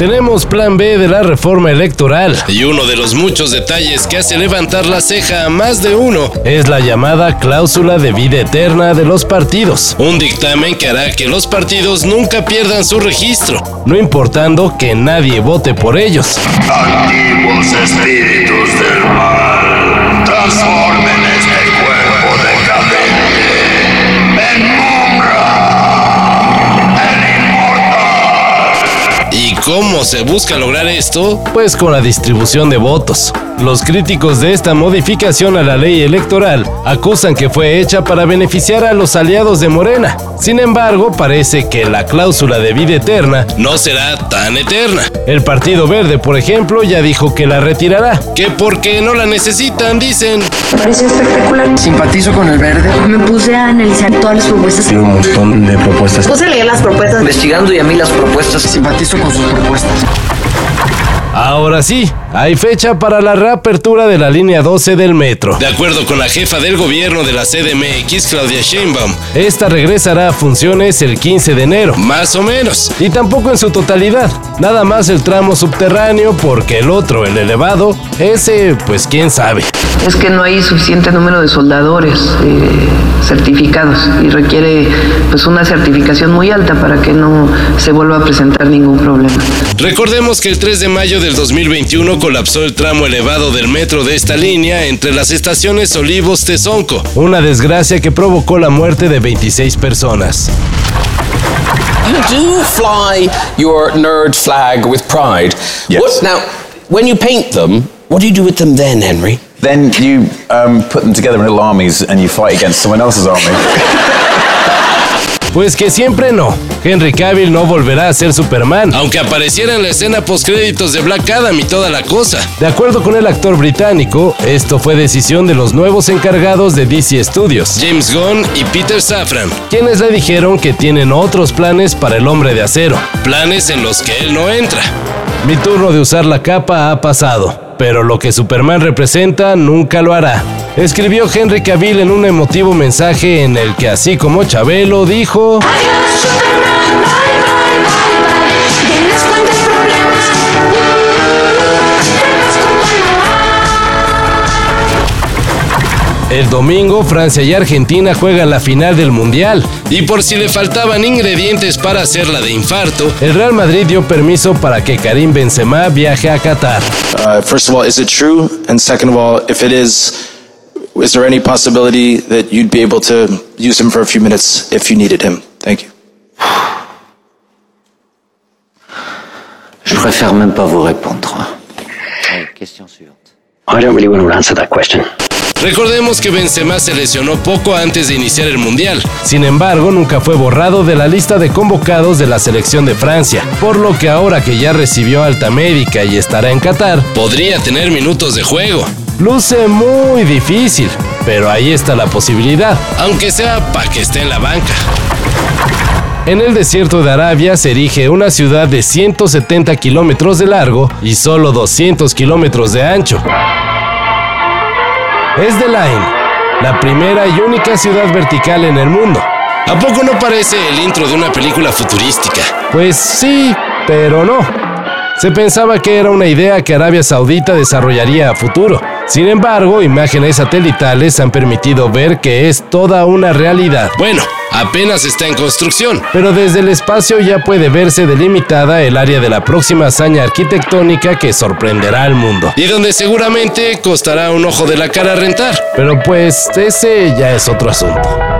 Tenemos plan B de la reforma electoral y uno de los muchos detalles que hace levantar la ceja a más de uno es la llamada cláusula de vida eterna de los partidos. Un dictamen que hará que los partidos nunca pierdan su registro, no importando que nadie vote por ellos. Antiguos espíritus del mal, transformen este cuerpo decadente en Mumra, el inmortal. ¿Y cómo se busca lograr esto? Pues con la distribución de votos. Los críticos de esta modificación a la ley electoral acusan que fue hecha para beneficiar a los aliados de Morena. Sin embargo, parece que la cláusula de vida eterna no será tan eterna. El Partido Verde, por ejemplo, ya dijo que la retirará, que porque no la necesitan, dicen. Me pareció espectacular. Simpatizo con el verde. Me puse a analizar todas las propuestas. Un montón de propuestas. Puse a leer las propuestas. Investigando y a mí las propuestas. Simpatizo con sus propuestas. Ahora sí, hay fecha para la reapertura de la línea 12 del metro. De acuerdo con la jefa del gobierno de la CDMX, Claudia Sheinbaum, esta regresará a funciones el 15 de enero, más o menos, y tampoco en su totalidad. Nada más el tramo subterráneo porque el otro, el elevado, ese, pues quién sabe. Es que no hay suficiente número de soldadores eh, certificados y requiere pues una certificación muy alta para que no se vuelva a presentar ningún problema. Recordemos que el 3 de mayo del 2021 colapsó el tramo elevado del metro de esta línea entre las estaciones Olivos-Tezonco, una desgracia que provocó la muerte de 26 personas. You do fly your nerd flag with pride. Yes. What, now, when you paint them, what do you do with them then, Henry? Then you um, put them together in little armies and you fight against someone else's army. Pues que siempre no. Henry Cavill no volverá a ser Superman, aunque apareciera en la escena postcréditos de Black Adam y toda la cosa. De acuerdo con el actor británico, esto fue decisión de los nuevos encargados de DC Studios, James Gunn y Peter Safran, quienes le dijeron que tienen otros planes para el hombre de acero, planes en los que él no entra. Mi turno de usar la capa ha pasado, pero lo que Superman representa nunca lo hará. Escribió Henry Cavill en un emotivo mensaje en el que así como Chabelo dijo... El domingo, Francia y Argentina juegan la final del Mundial. Y por si le faltaban ingredientes para hacerla de infarto, el Real Madrid dio permiso para que Karim Benzema viaje a Qatar. Uh, first of all, is it true? And second of all, if it is, is there any possibility that you'd be able to use him for a few minutes if you needed him? Thank you. Je préfère même pas vous répondre. Question suivante. I don't really want to answer that question. Recordemos que Benzema se lesionó poco antes de iniciar el Mundial. Sin embargo, nunca fue borrado de la lista de convocados de la selección de Francia, por lo que ahora que ya recibió alta médica y estará en Qatar, podría tener minutos de juego. Luce muy difícil, pero ahí está la posibilidad, aunque sea para que esté en la banca. En el desierto de Arabia se erige una ciudad de 170 kilómetros de largo y solo 200 kilómetros de ancho. Es The Line, la primera y única ciudad vertical en el mundo. ¿A poco no parece el intro de una película futurística? Pues sí, pero no. Se pensaba que era una idea que Arabia Saudita desarrollaría a futuro. Sin embargo, imágenes satelitales han permitido ver que es toda una realidad. Bueno, apenas está en construcción, pero desde el espacio ya puede verse delimitada el área de la próxima hazaña arquitectónica que sorprenderá al mundo. Y donde seguramente costará un ojo de la cara rentar. Pero pues ese ya es otro asunto.